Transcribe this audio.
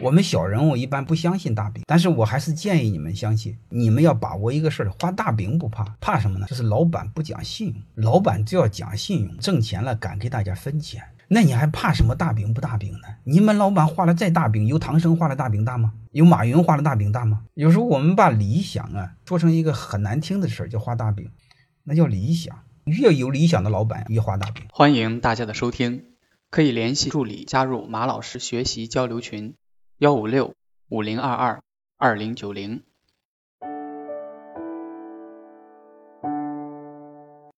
我们小人物一般不相信大饼，但是我还是建议你们相信。你们要把握一个事儿，画大饼不怕，怕什么呢？就是老板不讲信用。老板就要讲信用，挣钱了敢给大家分钱，那你还怕什么大饼不大饼呢？你们老板画的再大饼，有唐僧画的大饼大吗？有马云画的大饼大吗？有时候我们把理想啊说成一个很难听的事儿，叫画大饼，那叫理想。越有理想的老板越画大饼。欢迎大家的收听，可以联系助理加入马老师学习交流群：幺五六五零二二二零九零。